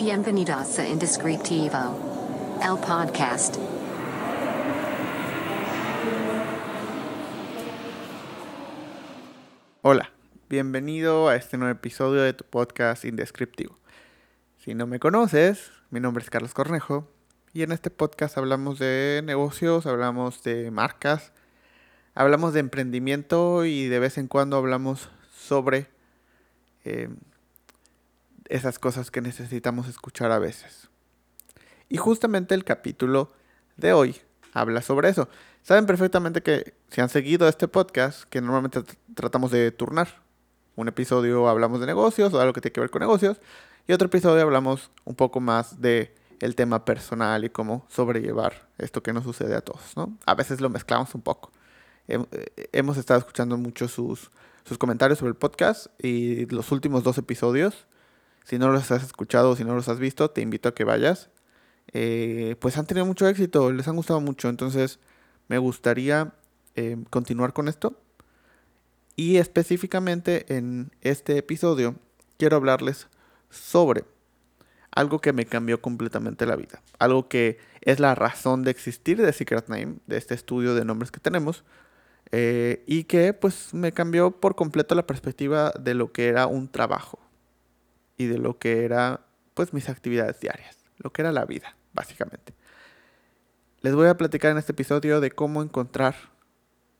Bienvenidos a Indescriptivo, el podcast. Hola, bienvenido a este nuevo episodio de tu podcast Indescriptivo. Si no me conoces, mi nombre es Carlos Cornejo y en este podcast hablamos de negocios, hablamos de marcas, hablamos de emprendimiento y de vez en cuando hablamos sobre eh, esas cosas que necesitamos escuchar a veces. Y justamente el capítulo de hoy habla sobre eso. Saben perfectamente que si han seguido este podcast, que normalmente tratamos de turnar. Un episodio hablamos de negocios o algo que tiene que ver con negocios. Y otro episodio hablamos un poco más de el tema personal y cómo sobrellevar esto que nos sucede a todos. ¿no? A veces lo mezclamos un poco. Eh, hemos estado escuchando mucho sus, sus comentarios sobre el podcast y los últimos dos episodios si no los has escuchado si no los has visto, te invito a que vayas. Eh, pues han tenido mucho éxito, les han gustado mucho. Entonces me gustaría eh, continuar con esto. Y específicamente en este episodio quiero hablarles sobre algo que me cambió completamente la vida. Algo que es la razón de existir de Secret Name, de este estudio de nombres que tenemos. Eh, y que pues me cambió por completo la perspectiva de lo que era un trabajo y de lo que era pues mis actividades diarias, lo que era la vida, básicamente. Les voy a platicar en este episodio de cómo encontrar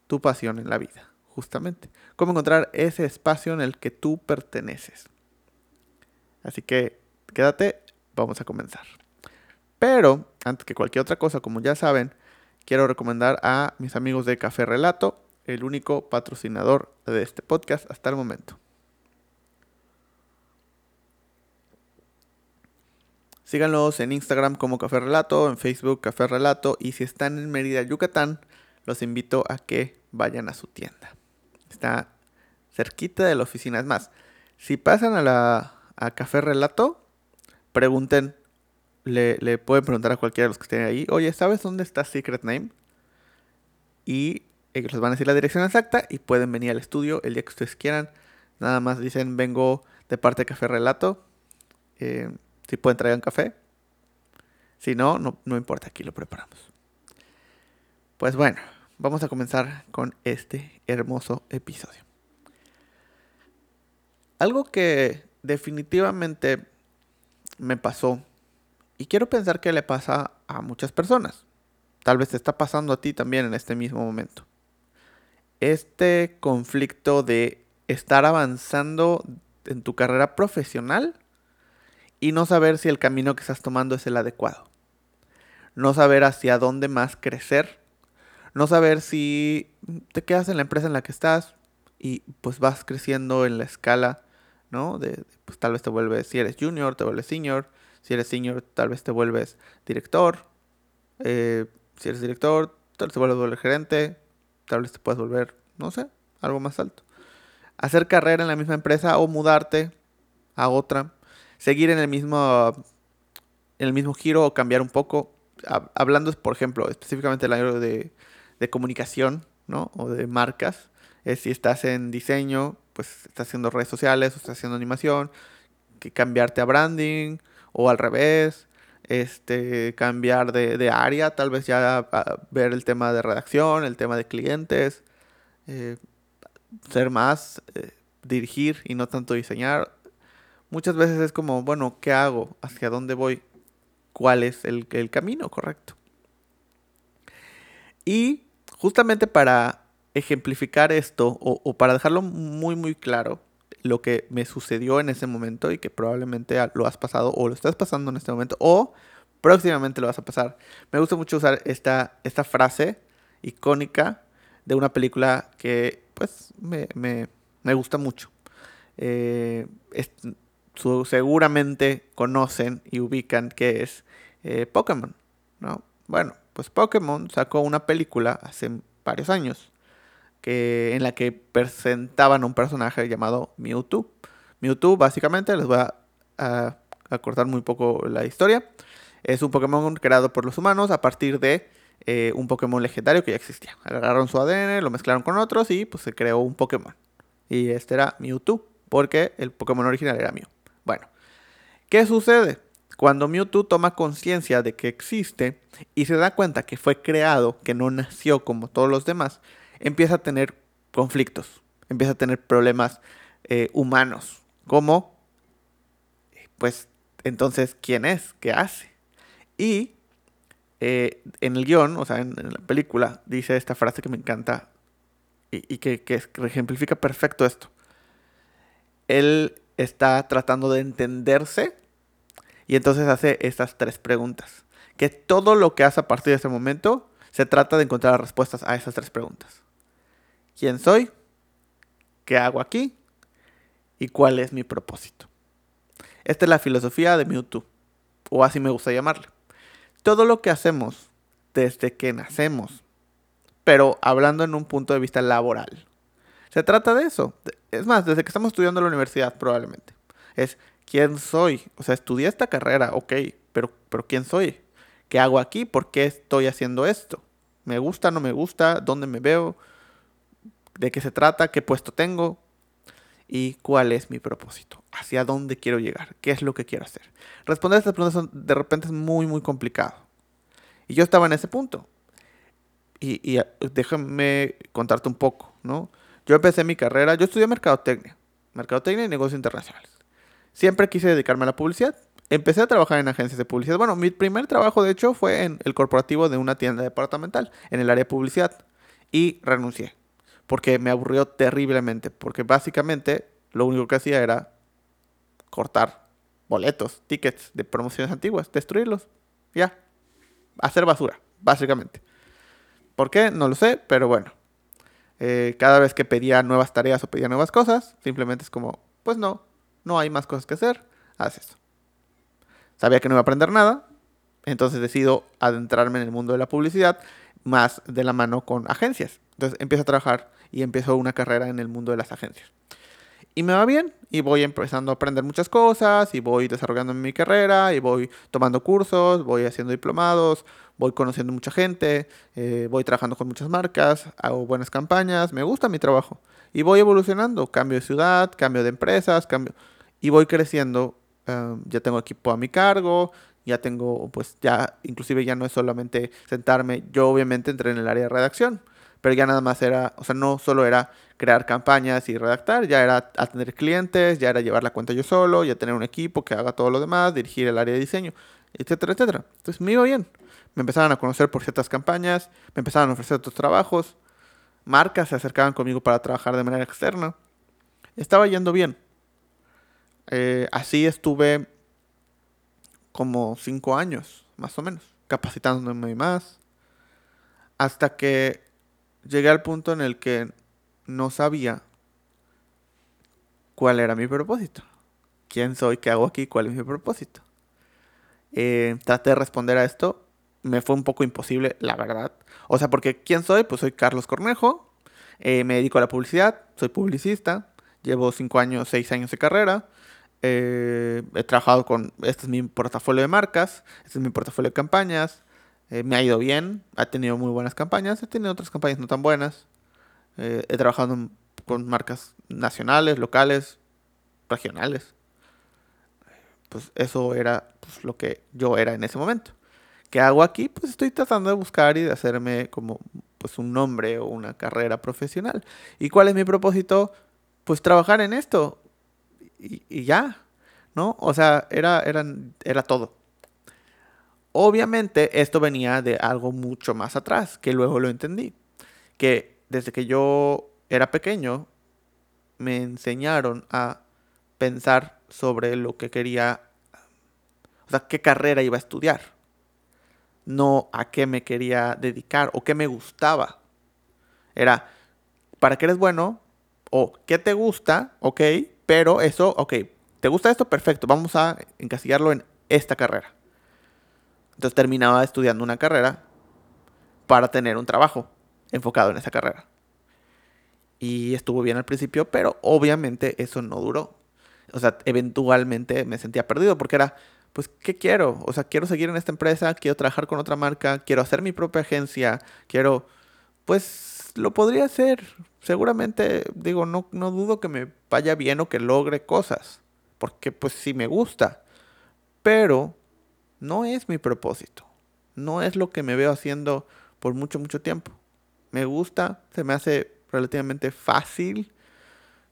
tu pasión en la vida, justamente. Cómo encontrar ese espacio en el que tú perteneces. Así que quédate, vamos a comenzar. Pero, antes que cualquier otra cosa, como ya saben, quiero recomendar a mis amigos de Café Relato, el único patrocinador de este podcast hasta el momento. Síganlos en Instagram como Café Relato, en Facebook Café Relato y si están en Mérida, Yucatán, los invito a que vayan a su tienda. Está cerquita de la oficina. Es más, si pasan a la a Café Relato, pregunten, le, pueden preguntar a cualquiera de los que estén ahí, oye, ¿sabes dónde está Secret Name? Y ellos les van a decir la dirección exacta y pueden venir al estudio el día que ustedes quieran. Nada más dicen, vengo de parte de Café Relato. Eh, si pueden traer un café. Si no, no, no importa, aquí lo preparamos. Pues bueno, vamos a comenzar con este hermoso episodio. Algo que definitivamente me pasó y quiero pensar que le pasa a muchas personas. Tal vez te está pasando a ti también en este mismo momento. Este conflicto de estar avanzando en tu carrera profesional y no saber si el camino que estás tomando es el adecuado. No saber hacia dónde más crecer. No saber si te quedas en la empresa en la que estás y pues vas creciendo en la escala, ¿no? De, pues tal vez te vuelves, si eres junior, te vuelves senior. Si eres senior, tal vez te vuelves director. Eh, si eres director, tal vez te vuelves gerente. Tal vez te puedas volver, no sé, algo más alto. Hacer carrera en la misma empresa o mudarte a otra seguir en el mismo, en el mismo giro o cambiar un poco. Hablando, por ejemplo, específicamente del área de, de comunicación, ¿no? O de marcas. Si estás en diseño, pues estás haciendo redes sociales o estás haciendo animación, que cambiarte a branding o al revés, este, cambiar de, área, tal vez ya ver el tema de redacción, el tema de clientes, eh, ser más, eh, dirigir y no tanto diseñar muchas veces es como, bueno, ¿qué hago? ¿Hacia dónde voy? ¿Cuál es el, camino correcto? Y justamente para ejemplificar esto o, para dejarlo muy muy claro lo que me sucedió en ese momento y que probablemente lo has pasado o lo estás pasando en este momento o próximamente lo vas a pasar. Me gusta mucho usar esta, esta frase icónica de una película que pues me, gusta mucho. Eh, seguramente conocen y ubican que es eh, Pokémon, ¿no? Bueno, pues Pokémon sacó una película hace varios años que, en la que presentaban un personaje llamado Mewtwo. Mewtwo, básicamente, les voy a, a, cortar muy poco la historia. Es un Pokémon creado por los humanos a partir de eh, un Pokémon legendario que ya existía. Agarraron su ADN, lo mezclaron con otros y pues se creó un Pokémon. Y este era Mewtwo, porque el Pokémon original era Mew. Bueno, ¿qué sucede? Cuando Mewtwo toma conciencia de que existe y se da cuenta que fue creado, que no nació como todos los demás, empieza a tener conflictos, empieza a tener problemas eh, humanos, como, pues, entonces, ¿quién es? ¿Qué hace? Y eh, en el guion, o sea, en, la película, dice esta frase que me encanta y, que, que, ejemplifica perfecto esto. Él está tratando de entenderse y entonces hace estas tres preguntas. Que todo lo que hace a partir de ese momento se trata de encontrar respuestas a esas tres preguntas. ¿Quién soy? ¿Qué hago aquí? ¿Y cuál es mi propósito? Esta es la filosofía de Mewtwo, o así me gusta llamarle. Todo lo que hacemos desde que nacemos, pero hablando en un punto de vista laboral. Se trata de eso. Es más, desde que estamos estudiando en la universidad probablemente. Es quién soy. O sea, estudié esta carrera, ok, pero, pero ¿quién soy? ¿Qué hago aquí? ¿Por qué estoy haciendo esto? ¿Me gusta, no me gusta? ¿Dónde me veo? ¿De qué se trata? ¿Qué puesto tengo? ¿Y cuál es mi propósito? ¿Hacia dónde quiero llegar? ¿Qué es lo que quiero hacer? Responder a estas preguntas de repente es muy, muy complicado. Y yo estaba en ese punto. Y, y déjame contarte un poco, ¿no? Yo empecé mi carrera, yo estudié mercadotecnia, mercadotecnia y negocios internacionales siempre quise dedicarme a la publicidad. Empecé a trabajar en agencias de publicidad. Bueno, mi primer trabajo, de hecho, fue en el corporativo de una tienda departamental, en el área de publicidad. Y renuncié, porque me aburrió terriblemente, porque básicamente lo único que hacía era cortar boletos, tickets de promociones antiguas, destruirlos. Ya. Hacer basura, básicamente. ¿Por qué? No lo sé, pero bueno. Eh, cada vez que pedía nuevas tareas o pedía nuevas cosas, simplemente es como, pues no, no hay más cosas que hacer, haz eso. Sabía que no iba a aprender nada, entonces decido adentrarme en el mundo de la publicidad más de la mano con agencias. Entonces empiezo a trabajar y empiezo una carrera en el mundo de las agencias. Y me va bien y voy empezando a aprender muchas cosas y voy desarrollando mi carrera y voy tomando cursos, voy haciendo diplomados, voy conociendo mucha gente, eh, voy trabajando con muchas marcas, hago buenas campañas, me gusta mi trabajo y voy evolucionando, cambio de ciudad, cambio de empresas, cambio y voy creciendo. Em, ya tengo equipo a mi cargo, ya tengo, pues ya, inclusive ya no es solamente sentarme, yo obviamente entré en el área de redacción, pero ya nada más era, o sea, no solo era crear campañas y redactar, ya era atender clientes, ya era llevar la cuenta yo solo, ya tener un equipo que haga todo lo demás, dirigir el área de diseño, etcétera, etcétera. Entonces me iba bien. Me empezaron a conocer por ciertas campañas, me empezaron a ofrecer otros trabajos, marcas se acercaban conmigo para trabajar de manera externa. Estaba yendo bien. Eh, así estuve como cinco años, más o menos, capacitándome más, hasta que llegué al punto en el que no sabía cuál era mi propósito. ¿Quién soy? ¿Qué hago aquí? ¿Cuál es mi propósito? Eh, traté de responder a esto. Me fue un poco imposible, la verdad. O sea, porque ¿quién soy? Pues soy Carlos Cornejo. Eh, me dedico a la publicidad. Soy publicista. Llevo cinco años, seis años de carrera. Eh, he trabajado con, este es mi portafolio de marcas, este es mi portafolio de campañas, eh, me ha ido bien, ha tenido muy buenas campañas, he tenido otras campañas no tan buenas, eh, he trabajado con marcas nacionales, locales, regionales. Pues eso era pues, lo que yo era en ese momento. ¿Qué hago aquí? Pues estoy tratando de buscar y de hacerme como pues un nombre o una carrera profesional. ¿Y cuál es mi propósito? Pues trabajar en esto, y, ya, ¿no? O sea, era, era todo. Obviamente esto venía de algo mucho más atrás, que luego lo entendí. Que desde que yo era pequeño, me enseñaron a pensar sobre lo que quería, o sea, qué carrera iba a estudiar. No a qué me quería dedicar o qué me gustaba. Era, ¿para qué eres bueno? O qué te gusta, ok, pero eso, ok, ¿te gusta esto? Perfecto, vamos a encasillarlo en esta carrera. Entonces terminaba estudiando una carrera para tener un trabajo enfocado en esa carrera. Y estuvo bien al principio, pero obviamente eso no duró. O sea, eventualmente me sentía perdido porque era, pues, ¿qué quiero? O sea, quiero seguir en esta empresa, quiero trabajar con otra marca, quiero hacer mi propia agencia, quiero, pues, lo podría hacer, seguramente, digo, no, no dudo que me vaya bien o que logre cosas, porque pues sí me gusta, pero no es mi propósito. No es lo que me veo haciendo por mucho, mucho tiempo. Me gusta, se me hace relativamente fácil.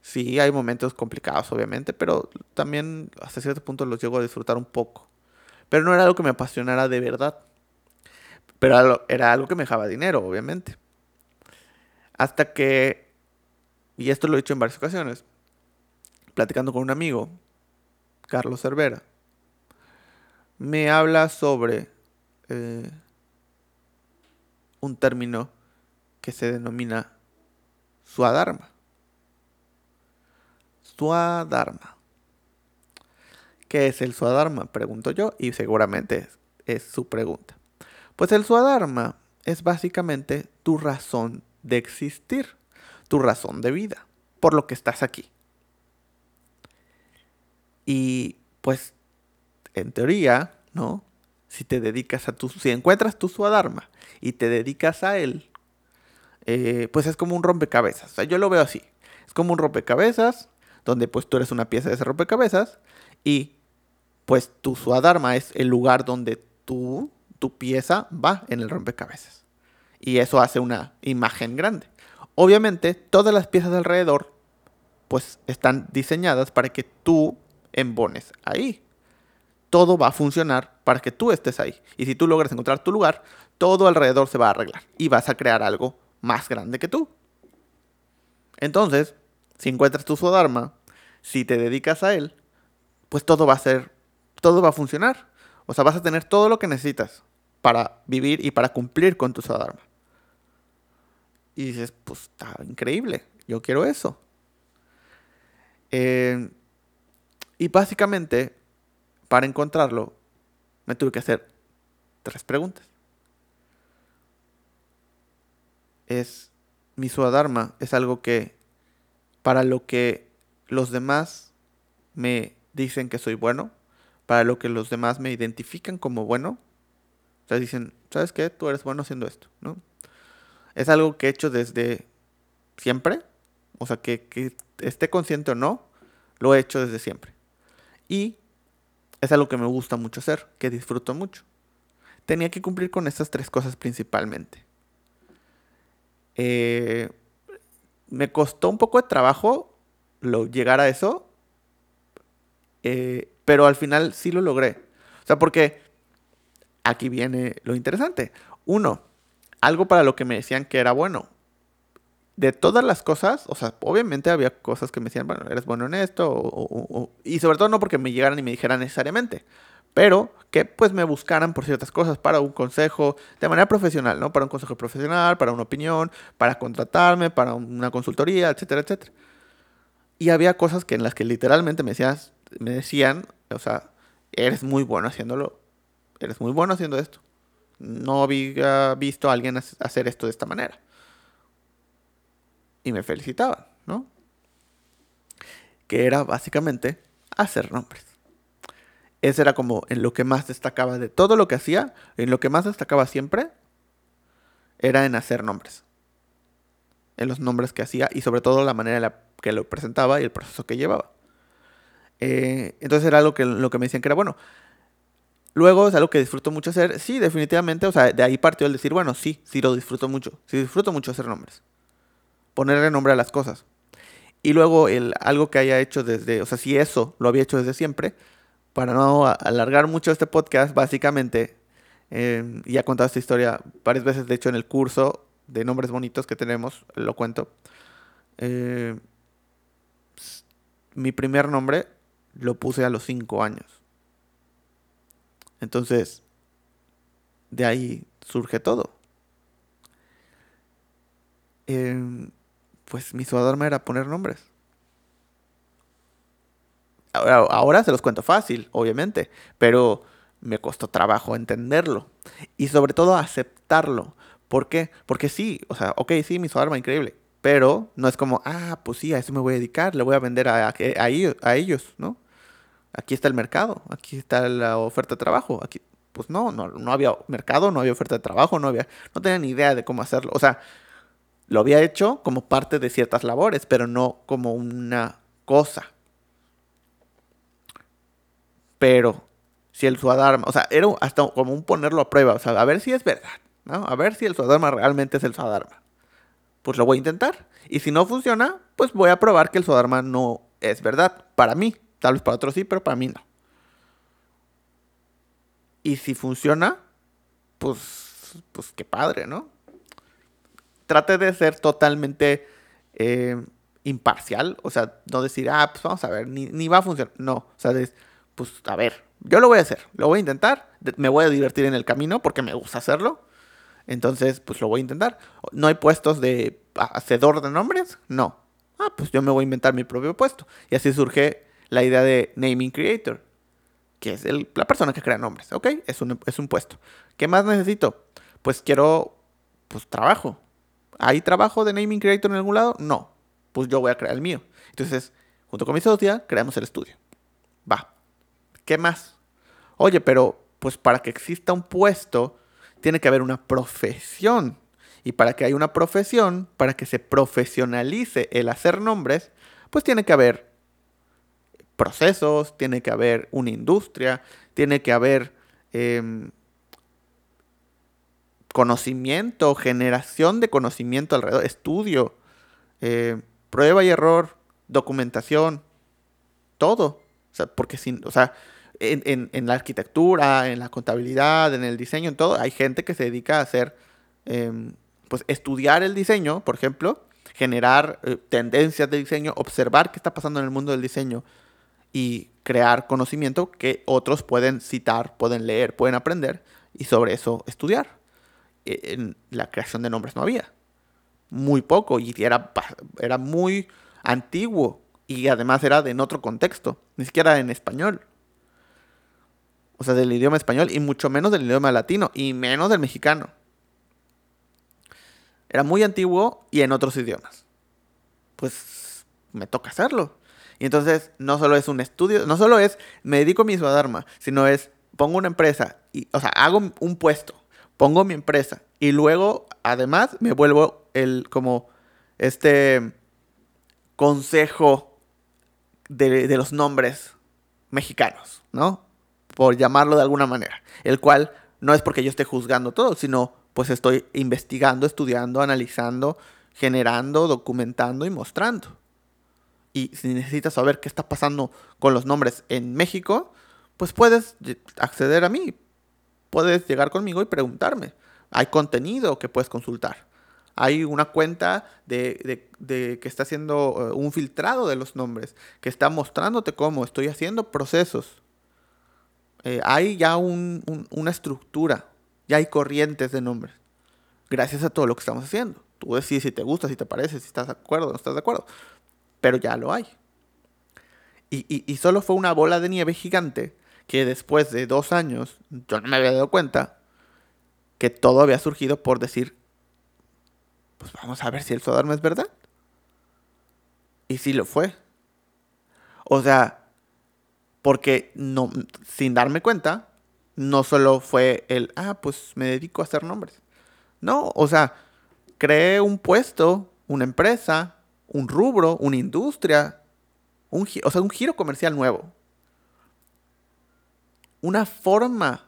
Sí, hay momentos complicados, obviamente, pero también hasta cierto punto los llego a disfrutar un poco. Pero no era algo que me apasionara de verdad. Pero era algo que me dejaba dinero, obviamente. Hasta que, y esto lo he dicho en varias ocasiones, platicando con un amigo, Carlos Cervera, me habla sobre eh, un término que se denomina Swadharma. Swadharma. ¿Qué es el Swadharma? Pregunto yo y seguramente es, su pregunta. Pues el Swadharma es básicamente tu razón de existir, tu razón de vida, por lo que estás aquí. Y pues, en teoría, ¿no? Si te dedicas a tu, si encuentras tu Swadharma y te dedicas a él, eh, pues es como un rompecabezas. O sea, yo lo veo así. Es como un rompecabezas, donde pues tú eres una pieza de ese rompecabezas y pues tu Swadharma es el lugar donde tu pieza va en el rompecabezas. Y eso hace una imagen grande. Obviamente, todas las piezas alrededor pues están diseñadas para que tú embones ahí. Todo va a funcionar para que tú estés ahí. Y si tú logras encontrar tu lugar, todo alrededor se va a arreglar y vas a crear algo más grande que tú. Entonces, si encuentras tu Sodharma, si te dedicas a él, pues todo va a ser, todo va a funcionar. O sea, vas a tener todo lo que necesitas para vivir y para cumplir con tu Sodharma. Y dices, pues está increíble, yo quiero eso. Eh, y básicamente, para encontrarlo, me tuve que hacer tres preguntas. Es, mi Swadharma es algo que, para lo que los demás me dicen que soy bueno, para lo que los demás me identifican como bueno, o sea, dicen, ¿sabes qué? Tú eres bueno haciendo esto, ¿no? Es algo que he hecho desde siempre, o sea, que, que esté consciente o no, lo he hecho desde siempre. Y es algo que me gusta mucho hacer, que disfruto mucho. Tenía que cumplir con estas tres cosas principalmente. Eh, me costó un poco de trabajo lo, llegar a eso, eh, pero al final sí lo logré. O sea, porque aquí viene lo interesante. Uno, algo para lo que me decían que era bueno de todas las cosas, o sea, obviamente había cosas que me decían, bueno, eres bueno en esto, y sobre todo no porque me llegaran y me dijeran necesariamente, pero que pues me buscaran por ciertas cosas para un consejo de manera profesional, ¿no? Para un consejo profesional, para una opinión, para contratarme, para una consultoría, etcétera, etcétera. Y había cosas que en las que literalmente me, decías, me decían, o sea, eres muy bueno haciéndolo, eres muy bueno haciendo esto. No había visto a alguien hacer esto de esta manera y me felicitaban, ¿no? Que era básicamente hacer nombres. Ese era como en lo que más destacaba de todo lo que hacía, en lo que más destacaba siempre, era en hacer nombres. En los nombres que hacía y sobre todo la manera en la que lo presentaba y el proceso que llevaba. Eh, entonces era algo que, lo que me decían que era bueno. Luego es algo que disfruto mucho hacer. Sí, definitivamente. O sea, de ahí partió el decir, bueno, sí, sí lo disfruto mucho. Sí disfruto mucho hacer nombres ponerle nombre a las cosas. Y luego el, algo que haya hecho desde, o sea, si eso lo había hecho desde siempre, para no alargar mucho este podcast, básicamente, eh, y he contado esta historia varias veces, de hecho en el curso de nombres bonitos que tenemos, lo cuento. Eh, mi primer nombre lo puse a los cinco años. Entonces, de ahí surge todo. Eh, pues mi suadorma era poner nombres. Ahora, se los cuento fácil, obviamente, pero me costó trabajo entenderlo y sobre todo aceptarlo. ¿Por qué? Porque sí, o sea, ok, sí, mi suadorma increíble, pero no es como, ah, pues sí, a eso me voy a dedicar, le voy a vender a, a, ellos, ¿no? Aquí está el mercado, aquí está la oferta de trabajo, aquí, pues no, no, no había mercado, no había oferta de trabajo, no había, no tenía ni idea de cómo hacerlo, o sea, lo había hecho como parte de ciertas labores, pero no como una cosa. Pero si el Suadharma, o sea, era hasta como un ponerlo a prueba, o sea, a ver si es verdad, A ver si el Suadharma realmente es el Suadharma. Pues lo voy a intentar. Y si no funciona, pues voy a probar que el Suadharma no es verdad. Para mí, tal vez para otros sí, pero para mí no. Y si funciona, pues, pues qué padre, ¿no? Trate de ser totalmente eh, imparcial, o sea, no decir, ah, pues vamos a ver, ni va a funcionar. No, o sea, pues a ver, yo lo voy a hacer, lo voy a intentar, me voy a divertir en el camino porque me gusta hacerlo. Entonces, pues lo voy a intentar. ¿No hay puestos de hacedor de nombres? No. Ah, pues yo me voy a inventar mi propio puesto. Y así surge la idea de naming creator, que es la persona que crea nombres, ¿ok? Es un, es un puesto. ¿Qué más necesito? Pues quiero, pues trabajo. ¿Hay trabajo de naming creator en algún lado? No. Pues yo voy a crear el mío. Entonces, junto con mi socia, creamos el estudio. Va. ¿Qué más? Oye, pero pues para que exista un puesto, tiene que haber una profesión. Y para que haya una profesión, para que se profesionalice el hacer nombres, pues tiene que haber procesos, tiene que haber una industria, tiene que haber em, conocimiento, generación de conocimiento alrededor, estudio, eh, prueba y error, documentación, todo. O sea, porque sin, o sea, en, la arquitectura, en la contabilidad, en el diseño, en todo, hay gente que se dedica a hacer, em, pues estudiar el diseño, por ejemplo, generar eh, tendencias de diseño, observar qué está pasando en el mundo del diseño y crear conocimiento que otros pueden citar, pueden leer, pueden aprender y sobre eso estudiar. E, en la creación de nombres no había. Muy poco y era, era muy antiguo y además era de en otro contexto, ni siquiera en español o sea, del idioma español y mucho menos del idioma latino y menos del mexicano. Era muy antiguo y en otros idiomas. Pues me toca hacerlo. Y entonces no solo es un estudio, no solo es me dedico a mi Swadharma, sino es pongo una empresa, y, o sea, hago un puesto, pongo mi empresa y luego además me vuelvo el como este consejo de, de los nombres mexicanos, ¿no? Por llamarlo de alguna manera, el cual no es porque yo esté juzgando todo, sino pues estoy investigando, estudiando, analizando, generando, documentando y mostrando. Y si necesitas saber qué está pasando con los nombres en México, pues puedes acceder a mí, puedes llegar conmigo y preguntarme. Hay contenido que puedes consultar. Hay una cuenta de, de, que está haciendo eh, un filtrado de los nombres, que está mostrándote cómo estoy haciendo procesos eh, hay ya una estructura, ya hay corrientes de nombres, gracias a todo lo que estamos haciendo. Tú decides si te gusta, si te parece, si estás de acuerdo no estás de acuerdo, pero ya lo hay. Y, y, solo fue una bola de nieve gigante que después de dos años yo no me había dado cuenta que todo había surgido por decir, pues vamos a ver si el Sodarma es verdad. Y sí lo fue. O sea, porque no, sin darme cuenta, no solo fue el, ah, pues me dedico a hacer nombres. No, o sea, creé un puesto, una empresa, un rubro, una industria, un, o sea, un giro comercial nuevo. Una forma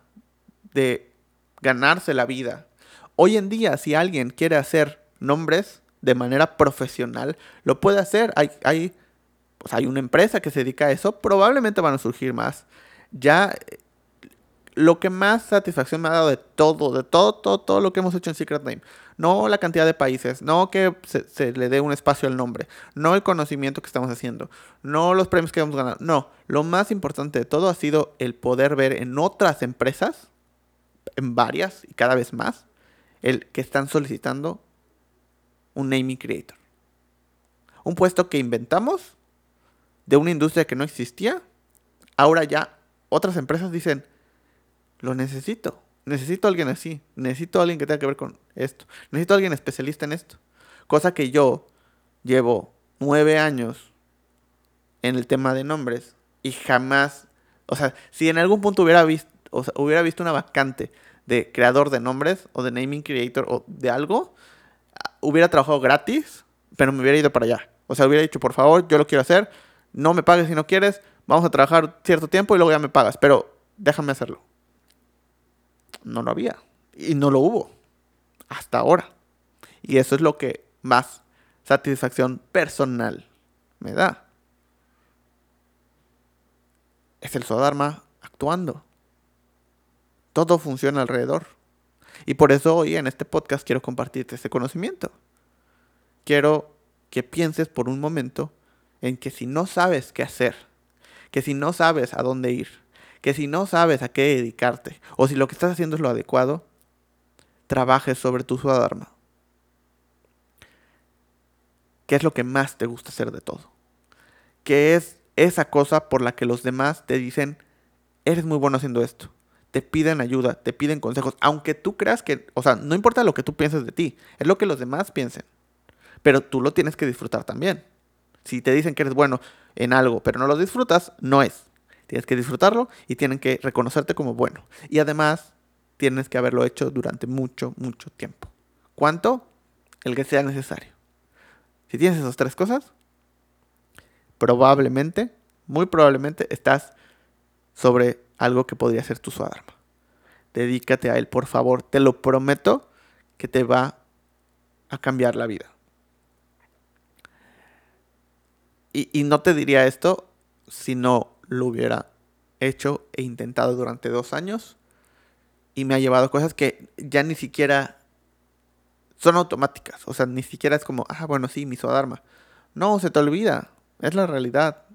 de ganarse la vida. Hoy en día, si alguien quiere hacer nombres de manera profesional, lo puede hacer. Hay, hay pues hay una empresa que se dedica a eso, probablemente van a surgir más. Ya lo que más satisfacción me ha dado de todo, de todo, todo, todo lo que hemos hecho en Secret Name. No la cantidad de países, no que se, le dé un espacio al nombre, no el conocimiento que estamos haciendo, no los premios que hemos ganado. No, lo más importante de todo ha sido el poder ver en otras empresas, en varias y cada vez más, el que están solicitando un naming creator. Un puesto que inventamos de una industria que no existía, ahora ya otras empresas dicen, lo necesito, necesito a alguien así, necesito a alguien que tenga que ver con esto, necesito a alguien especialista en esto. Cosa que yo llevo nueve años en el tema de nombres y jamás, o sea, si en algún punto hubiera visto, hubiera visto una vacante de creador de nombres o de naming creator o de algo, hubiera trabajado gratis, pero me hubiera ido para allá. O sea, hubiera dicho, por favor, yo lo quiero hacer, no me pagues si no quieres, vamos a trabajar cierto tiempo y luego ya me pagas. Pero déjame hacerlo. No lo había. Y no lo hubo. Hasta ahora. Y eso es lo que más satisfacción personal me da. Es el Sodharma actuando. Todo funciona alrededor. Y por eso hoy en este podcast quiero compartirte este conocimiento. Quiero que pienses por un momento en que si no sabes qué hacer, que si no sabes a dónde ir, que si no sabes a qué dedicarte, o si lo que estás haciendo es lo adecuado, trabajes sobre tu Swadharma. ¿Qué es lo que más te gusta hacer de todo? ¿Qué es esa cosa por la que los demás te dicen, eres muy bueno haciendo esto? Te piden ayuda, te piden consejos, aunque tú creas que, o sea, no importa lo que tú pienses de ti, es lo que los demás piensen. Pero tú lo tienes que disfrutar también. Si te dicen que eres bueno en algo, pero no lo disfrutas, no es. Tienes que disfrutarlo y tienen que reconocerte como bueno. Y además, tienes que haberlo hecho durante mucho, mucho tiempo. ¿Cuánto? El que sea necesario. Si tienes esas tres cosas, probablemente, muy probablemente, estás sobre algo que podría ser tu Swadharma. Dedícate a él, por favor. Te lo prometo que te va a cambiar la vida. Y, no te diría esto si no lo hubiera hecho e intentado durante dos años. Y me ha llevado cosas que ya ni siquiera son automáticas. O sea, ni siquiera es como, ah, bueno, sí, mi Swadharma. No, se te olvida. Es la realidad.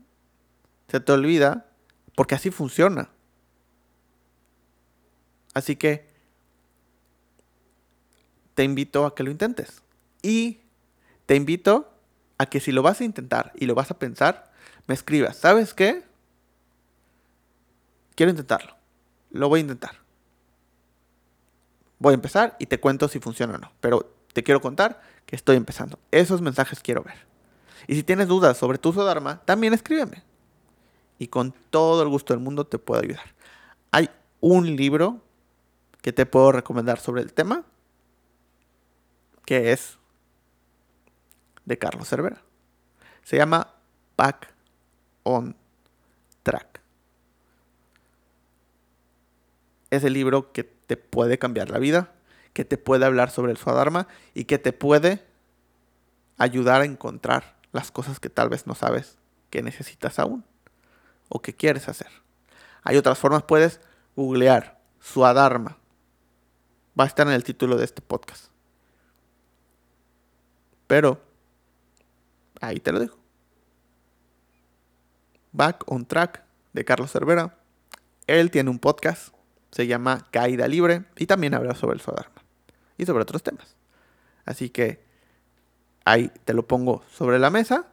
Se te olvida porque así funciona. Así que te invito a que lo intentes. Y te invito a que si lo vas a intentar y lo vas a pensar, me escribas, ¿sabes qué? Quiero intentarlo. Lo voy a intentar. Voy a empezar y te cuento si funciona o no. Pero te quiero contar que estoy empezando. Esos mensajes quiero ver. Y si tienes dudas sobre tu Sodharma, también escríbeme. Y con todo el gusto del mundo te puedo ayudar. Hay un libro que te puedo recomendar sobre el tema, que es de Carlos Cervera. Se llama Back on Track. Es el libro que te puede cambiar la vida que te puede hablar sobre el Swadharma y que te puede ayudar a encontrar las cosas que tal vez no sabes que necesitas aún o que quieres hacer. Hay otras formas, puedes googlear Swadharma. Va a estar en el título de este podcast. Pero ahí te lo dejo. Back on Track de Carlos Cervera. Él tiene un podcast, se llama Caída Libre y también habla sobre el Swadharma y sobre otros temas. Así que ahí te lo pongo sobre la mesa.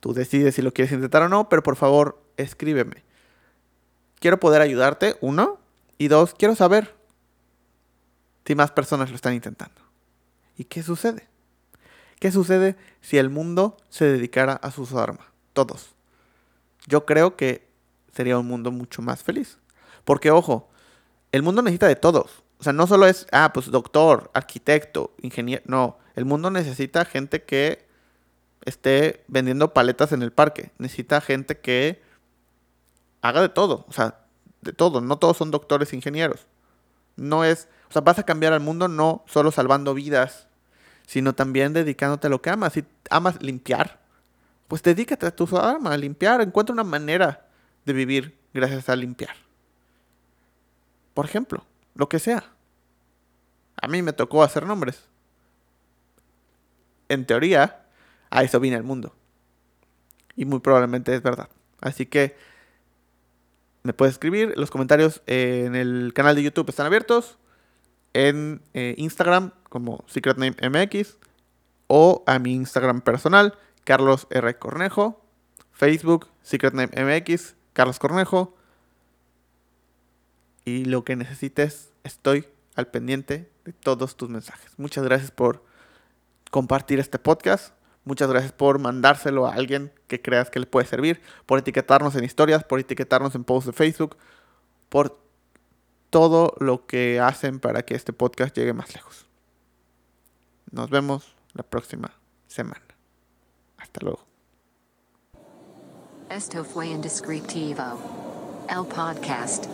Tú decides si lo quieres intentar o no, pero por favor escríbeme. Quiero poder ayudarte, uno. Y dos, quiero saber si más personas lo están intentando. ¿Y qué sucede? ¿Qué sucede si el mundo se dedicara a sus armas? Todos. Yo creo que sería un mundo mucho más feliz. Porque, ojo, el mundo necesita de todos. O sea, no solo es, ah, pues doctor, arquitecto, ingeniero. No, el mundo necesita gente que esté vendiendo paletas en el parque. Necesita gente que haga de todo. O sea, de todo. No todos son doctores, ingenieros. No es, o sea, vas a cambiar al mundo no solo salvando vidas, sino también dedicándote a lo que amas. Si amas limpiar, pues dedícate a tu arma, a limpiar. Encuentra una manera de vivir gracias a limpiar. Por ejemplo lo que sea. A mí me tocó hacer nombres. En teoría, a eso viene el mundo. Y muy probablemente es verdad. Así que me puedes escribir. Los comentarios en el canal de YouTube están abiertos. En eh, Instagram como SecretNameMX. O a mi Instagram personal, Carlos R. Cornejo. Facebook, SecretNameMX, Carlos Cornejo. Y lo que necesites estoy al pendiente de todos tus mensajes. Muchas gracias por compartir este podcast. Muchas gracias por mandárselo a alguien que creas que le puede servir, por etiquetarnos en historias, por etiquetarnos en posts de Facebook, por todo lo que hacen para que este podcast llegue más lejos. Nos vemos la próxima semana. Hasta luego. Esto fue Indescriptivo. El Podcast.